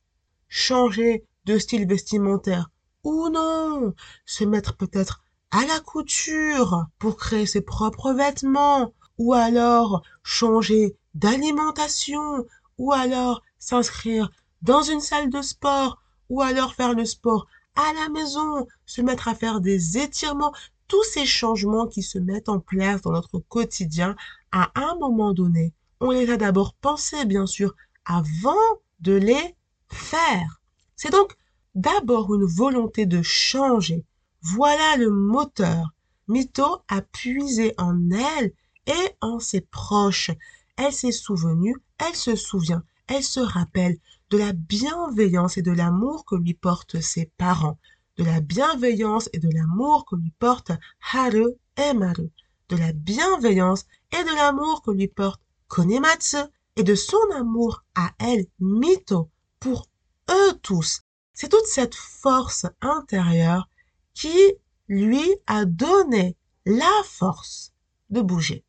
changer de style vestimentaire ou non, se mettre peut-être à la couture pour créer ses propres vêtements ou alors changer d'alimentation ou alors s'inscrire dans une salle de sport ou alors faire le sport à la maison, se mettre à faire des étirements, tous ces changements qui se mettent en place dans notre quotidien, à un moment donné, on les a d'abord pensés, bien sûr, avant de les faire. C'est donc d'abord une volonté de changer. Voilà le moteur. Mito a puisé en elle et en ses proches. Elle s'est souvenue, elle se souvient, elle se rappelle de la bienveillance et de l'amour que lui portent ses parents de la bienveillance et de l'amour que lui portent Haru et Maru, de la bienveillance et de l'amour que lui porte Konematsu et de son amour à elle, Mito, pour eux tous. C'est toute cette force intérieure qui lui a donné la force de bouger.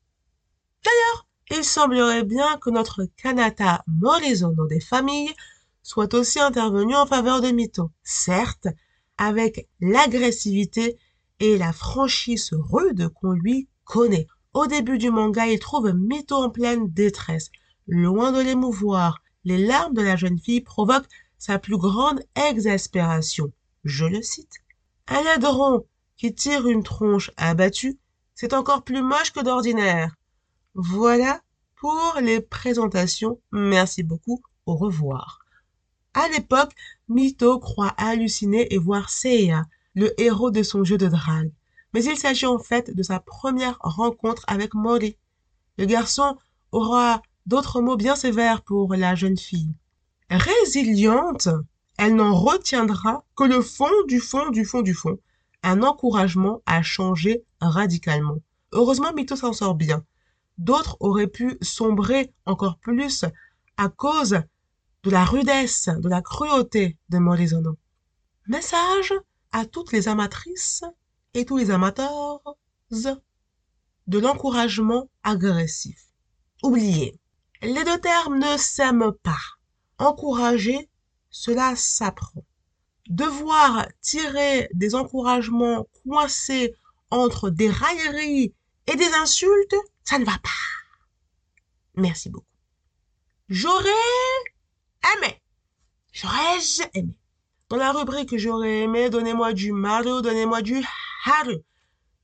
D'ailleurs, il semblerait bien que notre Kanata Morizono des familles soit aussi intervenu en faveur de Mito. Certes, avec l'agressivité et la franchise rude qu'on lui connaît. Au début du manga, il trouve Mito en pleine détresse. Loin de l'émouvoir, les larmes de la jeune fille provoquent sa plus grande exaspération. Je le cite. Un ladron qui tire une tronche abattue, c'est encore plus moche que d'ordinaire. Voilà pour les présentations. Merci beaucoup. Au revoir. À l'époque, Mito croit halluciner et voir Seiya, le héros de son jeu de drague. Mais il s'agit en fait de sa première rencontre avec Mori. Le garçon aura d'autres mots bien sévères pour la jeune fille. Résiliente, elle n'en retiendra que le fond du fond du fond du fond, un encouragement à changer radicalement. Heureusement, Mito s'en sort bien. D'autres auraient pu sombrer encore plus à cause de la rudesse, de la cruauté de Morizono. Message à toutes les amatrices et tous les amateurs de l'encouragement agressif. Oubliez, les deux termes ne s'aiment pas. Encourager, cela s'apprend. devoir tirer des encouragements coincés entre des railleries et des insultes, ça ne va pas. Merci beaucoup. J'aurais aimé. J'aurais aimé. Dans la rubrique j'aurais aimé, donnez-moi du Maru, donnez-moi du Haru.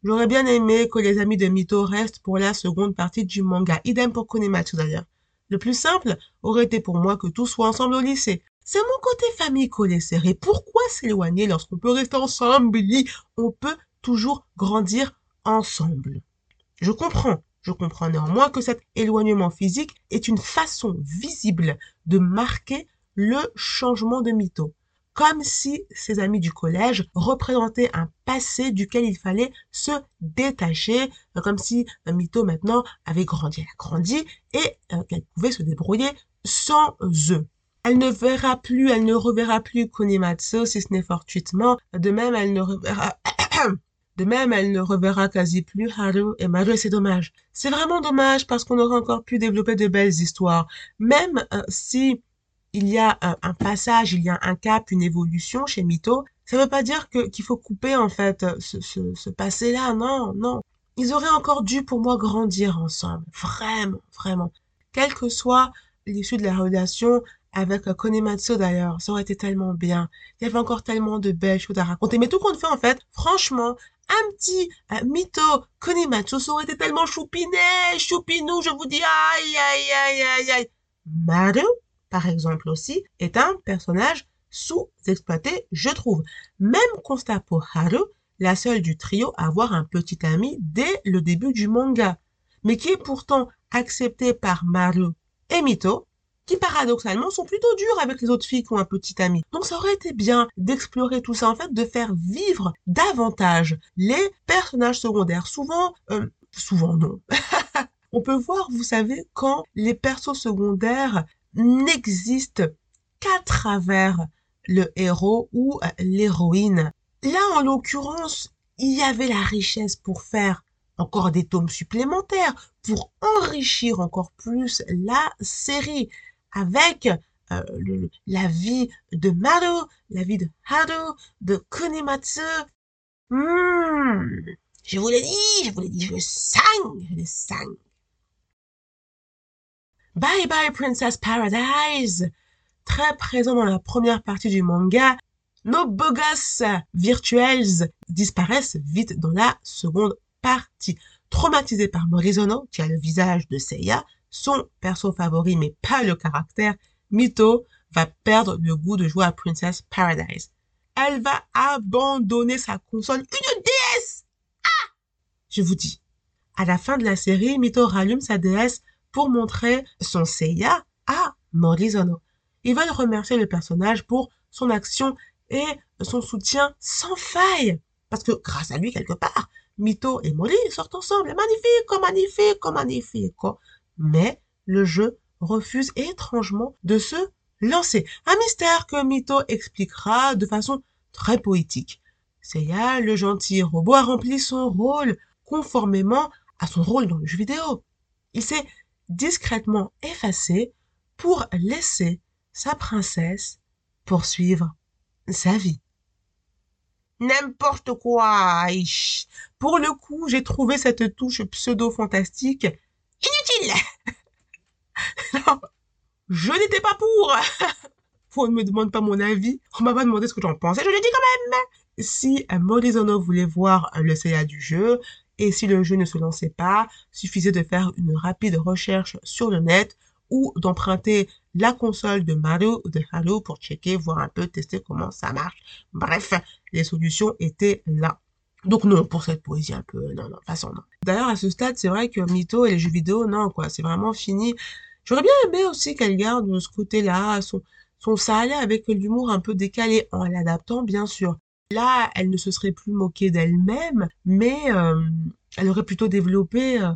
J'aurais bien aimé que les amis de Mito restent pour la seconde partie du manga. Idem pour Kunimatsu d'ailleurs. Le plus simple aurait été pour moi que tout soit ensemble au lycée. C'est mon côté famille collé serré. Pourquoi s'éloigner lorsqu'on peut rester ensemble? On peut toujours grandir ensemble. Je comprends. Je comprends néanmoins que cet éloignement physique est une façon visible de marquer le changement de Mito. Comme si ses amis du collège représentaient un passé duquel il fallait se détacher, comme si Mito maintenant avait grandi, elle a grandi et euh, qu'elle pouvait se débrouiller sans eux. Elle ne verra plus, elle ne reverra plus Kunimatsu si ce n'est fortuitement. De même, elle ne reverra De même, elle ne reverra quasi plus Haru et Maru c'est dommage. C'est vraiment dommage parce qu'on aurait encore pu développer de belles histoires. Même euh, si il y a un, passage, il y a un cap, une évolution chez Mito, ça ne veut pas dire qu'il faut couper en fait ce, ce, ce passé-là. Non, non. Ils auraient encore dû pour moi grandir ensemble. Vraiment, vraiment. Quelle que soit l'issue de la relation avec Konematsu d'ailleurs, ça aurait été tellement bien. Il y avait encore tellement de belles choses à raconter. Mais tout compte fait en fait, franchement, un petit euh, mytho Konimatsu, ça aurait été tellement choupiné, choupinou, je vous dis, aïe, aïe, aïe, aïe, aïe. Maru, par exemple aussi, est un personnage sous-exploité, je trouve. Même constat pour Haru, la seule du trio à avoir un petit ami dès le début du manga, mais qui est pourtant accepté par Maru et Mito, qui paradoxalement sont plutôt durs avec les autres filles qui ont un petit ami. Donc ça aurait été bien d'explorer tout ça, en fait, de faire vivre davantage les personnages secondaires. Souvent, euh, souvent non. On peut voir, vous savez, quand les persos secondaires n'existent qu'à travers le héros ou l'héroïne. Là, en l'occurrence, il y avait la richesse pour faire encore des tomes supplémentaires, pour enrichir encore plus la série avec euh, la vie de Maru, la vie de Haru, de Kunimatsu. Hmm, je vous l'ai dit, je vous l'ai dit, je le sens, je le sens. Bye bye Princess Paradise. Très présent dans la première partie du manga, nos beaux gosses virtuels disparaissent vite dans la seconde partie. Traumatisé par Morizono, qui a le visage de Seiya, son perso favori mais pas le caractère, Mito va perdre le goût de jouer à Princess Paradise. Elle va abandonner sa console. Une DS Ah Je vous dis. À la fin de la série, Mito rallume sa DS pour montrer son Seiya à Morizono. Ils veulent remercier le personnage pour son action et son soutien sans faille. Parce que grâce à lui, quelque part, Mito et Mori sortent ensemble. Magnifique, magnifique, magnifique mais le jeu refuse étrangement de se lancer. Un mystère que Mito expliquera de façon très poétique. Seiya, le gentil robot, a rempli son rôle conformément à son rôle dans le jeu vidéo. Il s'est discrètement effacé pour laisser sa princesse poursuivre sa vie. N'importe quoi. Pour le coup, j'ai trouvé cette touche pseudo-fantastique inutile. non, je n'étais pas pour. Faut ne me demande pas mon avis. On m'a pas demandé ce que j'en pensais. Je l'ai dit quand même. Si Morizono voulait voir le CA du jeu, et si le jeu ne se lançait pas, suffisait de faire une rapide recherche sur le net ou d'emprunter la console de Mario ou de Halo pour checker, voir un peu, tester comment ça marche. Bref, les solutions étaient là. Donc non, pour cette poésie un peu, non, non, façon non. D'ailleurs, à ce stade, c'est vrai que Mytho et les jeux vidéo, non, quoi, c'est vraiment fini. J'aurais bien aimé aussi qu'elle garde ce côté-là, son, son avec l'humour un peu décalé, en l'adaptant, bien sûr. Là, elle ne se serait plus moquée d'elle-même, mais euh, elle aurait plutôt développé euh,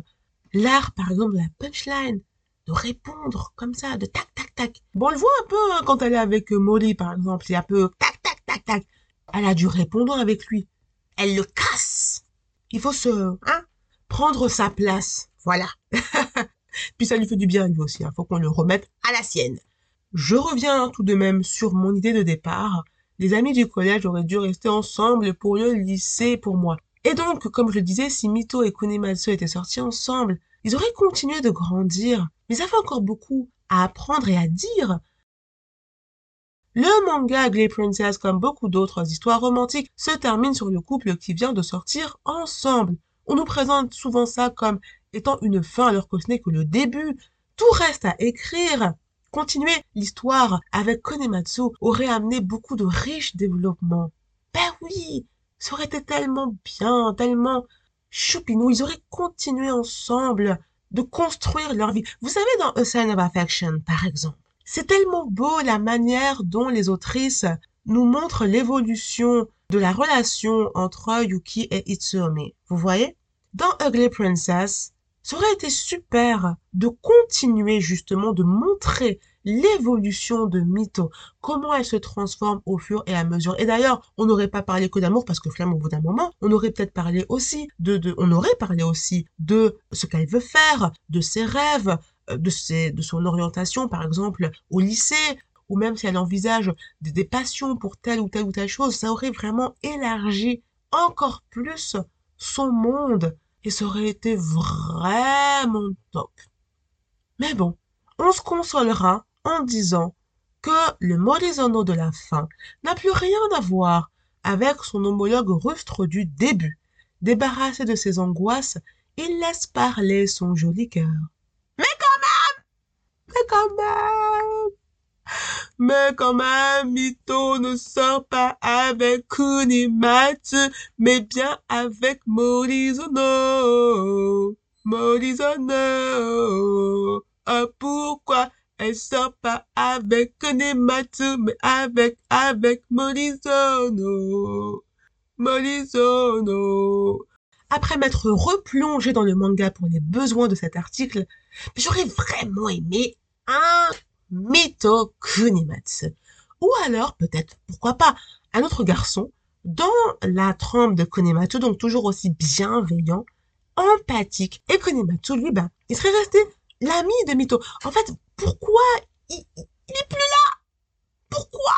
l'art, par exemple, de la punchline, de répondre comme ça, de tac, tac, tac. Bon, on le voit un peu hein, quand elle est avec euh, Molly, par exemple, c'est un peu tac, tac, tac, tac. Elle a du répondant avec lui elle le casse. Il faut se, hein, prendre sa place. Voilà. Puis ça lui fait du bien lui aussi. Il hein. faut qu'on le remette à la sienne. Je reviens tout de même sur mon idée de départ. les amis du collège auraient dû rester ensemble pour le lycée pour moi. Et donc, comme je le disais, si Mito et Kunimatsu étaient sortis ensemble, ils auraient continué de grandir, mais ils avaient encore beaucoup à apprendre et à dire. Le manga Glee Princess, comme beaucoup d'autres histoires romantiques, se termine sur le couple qui vient de sortir ensemble. On nous présente souvent ça comme étant une fin alors que ce n'est que le début. Tout reste à écrire. Continuer l'histoire avec Konematsu aurait amené beaucoup de riches développements. Ben oui, ça aurait été tellement bien, tellement choupinou. Ils auraient continué ensemble de construire leur vie. Vous savez, dans A Sign of Affection, par exemple, c'est tellement beau la manière dont les autrices nous montrent l'évolution de la relation entre Yuki et Itsuomi. Vous voyez? Dans Ugly Princess, ça aurait été super de continuer justement de montrer l'évolution de Mito, comment elle se transforme au fur et à mesure. Et d'ailleurs, on n'aurait pas parlé que d'amour parce que Flamme, au bout d'un moment, on aurait peut-être parlé aussi de, de, on aurait parlé aussi de ce qu'elle veut faire, de ses rêves, de, ses, de son orientation, par exemple, au lycée, ou même si elle envisage des, passions pour telle ou telle ou telle chose, ça aurait vraiment élargi encore plus son monde et ça aurait été vraiment top. Mais bon, on se consolera en disant que le Morizono de la fin n'a plus rien à voir avec son homologue rustre du début. Débarrassé de ses angoisses, il laisse parler son joli cœur. Mais quand même Mais quand même, Mito ne sort pas avec Kunimatsu, mais bien avec Morizono. Morizono. Ah, pourquoi elle sort pas avec Konematsu, mais avec, avec Morizono? Morizono. Après m'être replongé dans le manga pour les besoins de cet article, j'aurais vraiment aimé un Mito Kunimatsu. Ou alors, peut-être, pourquoi pas, un autre garçon dans la trempe de Konematsu, donc toujours aussi bienveillant, empathique. Et Konematsu, lui, ben, il serait resté l'ami de Mito. En fait, pourquoi il, est plus là? Pourquoi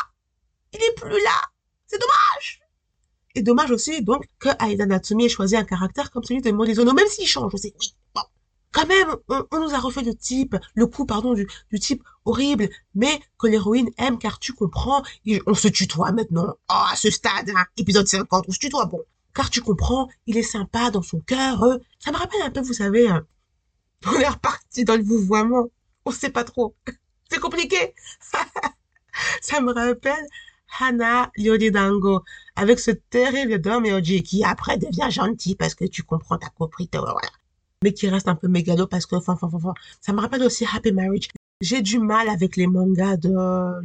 il est plus là? C'est dommage Et dommage aussi, donc, que Aida Natsumi ait choisi un caractère comme celui de Morizono, même s'il change, je sais, oui. Quand même, on, nous a refait le type, le coup, pardon, du, du type horrible, mais que l'héroïne aime car tu comprends, on se tutoie maintenant. Oh, à ce stade, hein, épisode 50, on se tutoie, bon. Car tu comprends, il est sympa dans son cœur, euh, ça me rappelle un peu, vous savez, euh, on est reparti dans le vouvoiement. On sait pas trop. C'est compliqué. ça me rappelle Hana Yoridango avec ce terrible Domeoji qui après devient gentil parce que tu comprends, t'as compris, voilà. Mais qui reste un peu mégalo parce que, enfin, enfin, ça me rappelle aussi Happy Marriage. J'ai du mal avec les mangas de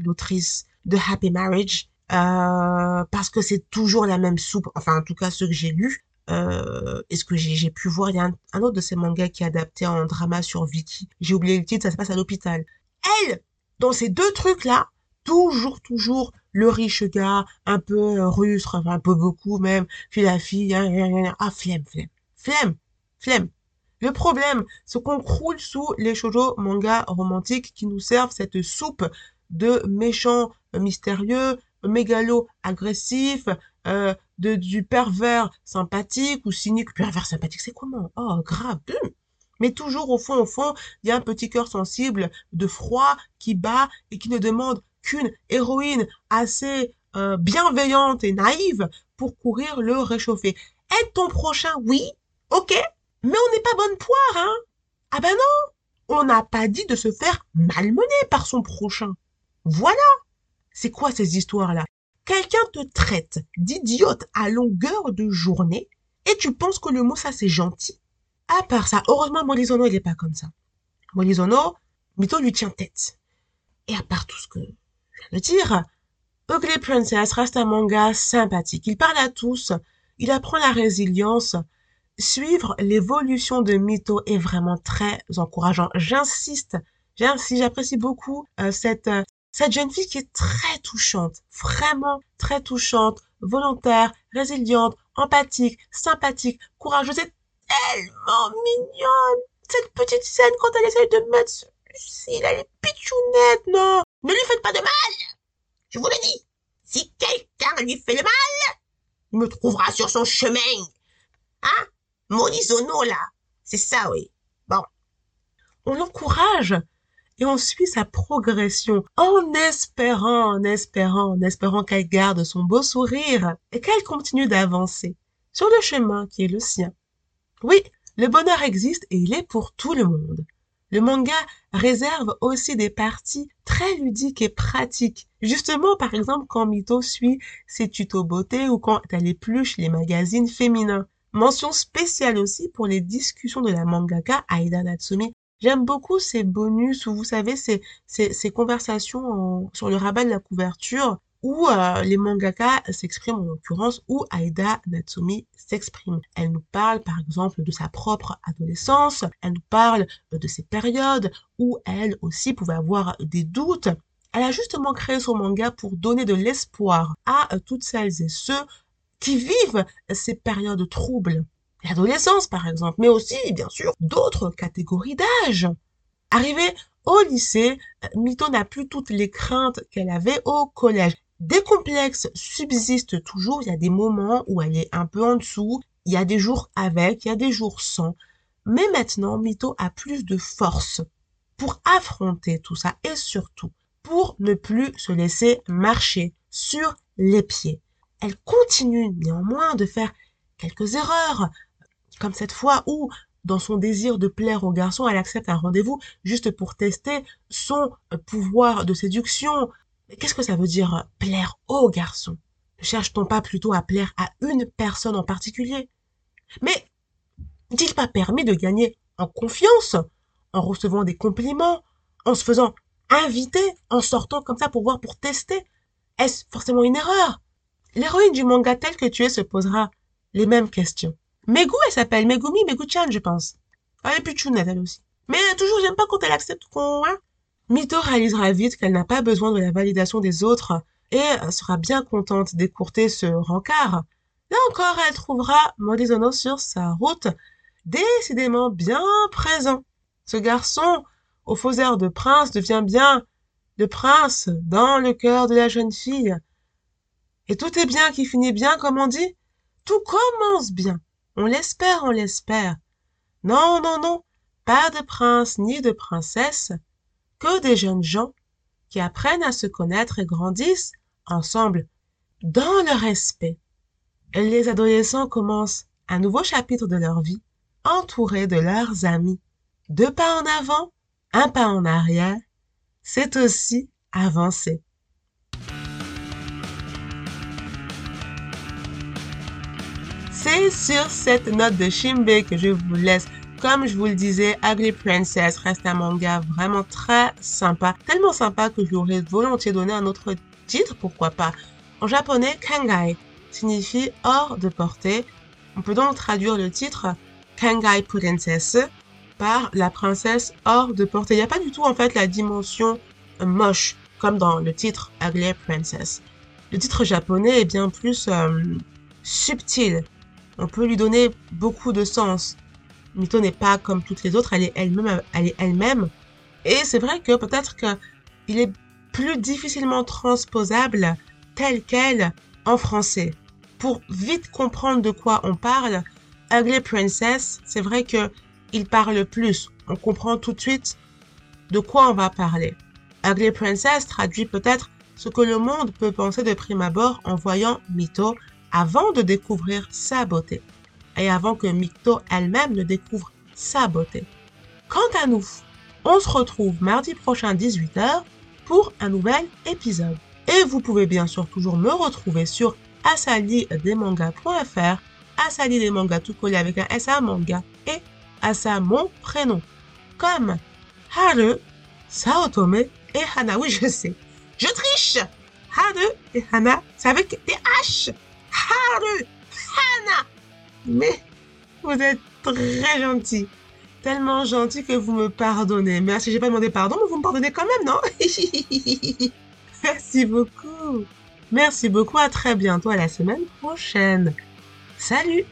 l'autrice de Happy Marriage euh, parce que c'est toujours la même soupe. Enfin, en tout cas, ceux que j'ai lus. Euh, est-ce que j'ai pu voir il y a un, autre de ces mangas qui est adapté en drama sur Viki. J'ai oublié le titre, ça se passe à l'hôpital. Elle, dans ces deux trucs-là, toujours, toujours le riche gars, un peu euh, rustre, enfin, un peu beaucoup même, puis la fille, hein, hein, hein, hein. ah flemme, flemme, flemme, flemme. Le problème, c'est qu'on croule sous les shoujo mangas romantiques qui nous servent cette soupe de méchants euh, mystérieux, mégalo agressifs, euh, de du pervers sympathique ou cynique. Pervers sympathique, c'est comment? Oh, grave. hum. Mais toujours au fond, au fond, il y a un petit cœur sensible de froid qui bat et qui ne demande qu'une héroïne assez euh, bienveillante et naïve pour courir le réchauffer. Aide ton prochain, oui, ok, mais on n'est pas bonne poire, hein Ah ben non, on n'a pas dit de se faire malmener par son prochain. Voilà. C'est quoi ces histoires-là? Quelqu'un te traite d'idiote à longueur de journée et tu penses que le mot ça c'est gentil? À part ça, heureusement Morizono il est pas comme ça. Morizono, Mito lui tient tête. Et à part tout ce que je viens de dire, Ugly Princess reste un manga sympathique. Il parle à tous, il apprend la résilience. Suivre l'évolution de Mito est vraiment très encourageant. J'insiste, j'insiste, j'apprécie beaucoup euh, cette euh, cette jeune fille qui est très touchante, vraiment très touchante, volontaire, résiliente, empathique, sympathique, courageuse et tellement mignonne. Cette petite scène quand elle essaye de mettre Lucille, elle est pitchounette, non? Ne lui faites pas de mal Je vous le dis Si quelqu'un lui fait le mal, il me trouvera sur son chemin. Hein? Maudit Zono, là. C'est ça, oui. Bon. On l'encourage et on suit sa progression en espérant, en espérant, en espérant qu'elle garde son beau sourire et qu'elle continue d'avancer sur le chemin qui est le sien. Oui, le bonheur existe et il est pour tout le monde. Le manga réserve aussi des parties très ludiques et pratiques. Justement, par exemple, quand Mito suit ses tutos beauté ou quand elle épluche les magazines féminins. Mention spéciale aussi pour les discussions de la mangaka Aida Natsumi. J'aime beaucoup ces bonus où vous savez ces, ces, conversations sur le rabat de la couverture où euh, les mangaka s'expriment en l'occurrence, où Aida Natsumi s'exprime. Elle nous parle par exemple de sa propre adolescence, elle nous parle euh, de ces périodes où elle aussi pouvait avoir des doutes. Elle a justement créé son manga pour donner de l'espoir à euh, toutes celles et ceux qui vivent ces périodes troubles. L'adolescence par exemple, mais aussi bien sûr d'autres catégories d'âge. Arrivée au lycée, Mito n'a plus toutes les craintes qu'elle avait au collège. Des complexes subsistent toujours. Il y a des moments où elle est un peu en dessous. Il y a des jours avec, il y a des jours sans. Mais maintenant, Mito a plus de force pour affronter tout ça et surtout pour ne plus se laisser marcher sur les pieds. Elle continue néanmoins de faire quelques erreurs, comme cette fois où, dans son désir de plaire au garçon, elle accepte un rendez-vous juste pour tester son pouvoir de séduction, qu'est-ce que ça veut dire euh, plaire au garçon? Ne cherche-t-on pas plutôt à plaire à une personne en particulier? Mais n'est-il pas permis de gagner en confiance, en recevant des compliments, en se faisant inviter, en sortant comme ça pour voir, pour tester? Est-ce forcément une erreur? L'héroïne du manga tel que tu es se posera les mêmes questions. Megu, elle s'appelle Megumi Megu-chan, je pense. Elle est plus chounette, elle aussi. Mais toujours, j'aime pas quand elle accepte qu'on... Hein Mito réalisera vite qu'elle n'a pas besoin de la validation des autres et sera bien contente d'écourter ce rencard. Là encore, elle trouvera Morizono sur sa route, décidément bien présent. Ce garçon, au faux air de prince, devient bien le prince dans le cœur de la jeune fille. Et tout est bien qui finit bien, comme on dit. Tout commence bien. On l'espère, on l'espère. Non, non, non, pas de prince ni de princesse, que des jeunes gens qui apprennent à se connaître et grandissent ensemble dans le respect. Les adolescents commencent un nouveau chapitre de leur vie entourés de leurs amis. Deux pas en avant, un pas en arrière, c'est aussi avancer. Sur cette note de Shimbe que je vous laisse comme je vous le disais, Ugly Princess reste un manga vraiment très sympa. Tellement sympa que je lui aurais volontiers donné un autre titre, pourquoi pas. En japonais, Kangai signifie hors de portée. On peut donc traduire le titre Kangai Princess par la princesse hors de portée. Il n'y a pas du tout en fait la dimension moche comme dans le titre Ugly Princess. Le titre japonais est bien plus euh, subtil. On peut lui donner beaucoup de sens. Mito n'est pas comme toutes les autres, elle est elle-même, elle est elle-même. Et c'est vrai que peut-être qu'il est plus difficilement transposable tel quel en français. Pour vite comprendre de quoi on parle, Ugly Princess, c'est vrai que il parle plus. On comprend tout de suite de quoi on va parler. Ugly Princess traduit peut-être ce que le monde peut penser de prime abord en voyant Mito avant de découvrir sa beauté et avant que Mito elle-même ne découvre sa beauté. Quant à nous, on se retrouve mardi prochain 18h pour un nouvel épisode. Et vous pouvez bien sûr toujours me retrouver sur asalidesmangas.fr, asali des mangas tout collé avec un SA manga et Asa mon prénom, comme Haru, Saotome et Hana. Oui, je sais, je triche. Haru et Hana, c'est avec des H. Haru, Hana. Mais vous êtes très gentil. Tellement gentil que vous me pardonnez. Merci, j'ai pas demandé pardon, mais vous me pardonnez quand même, non? Merci beaucoup. Merci beaucoup, à très bientôt, à la semaine prochaine. Salut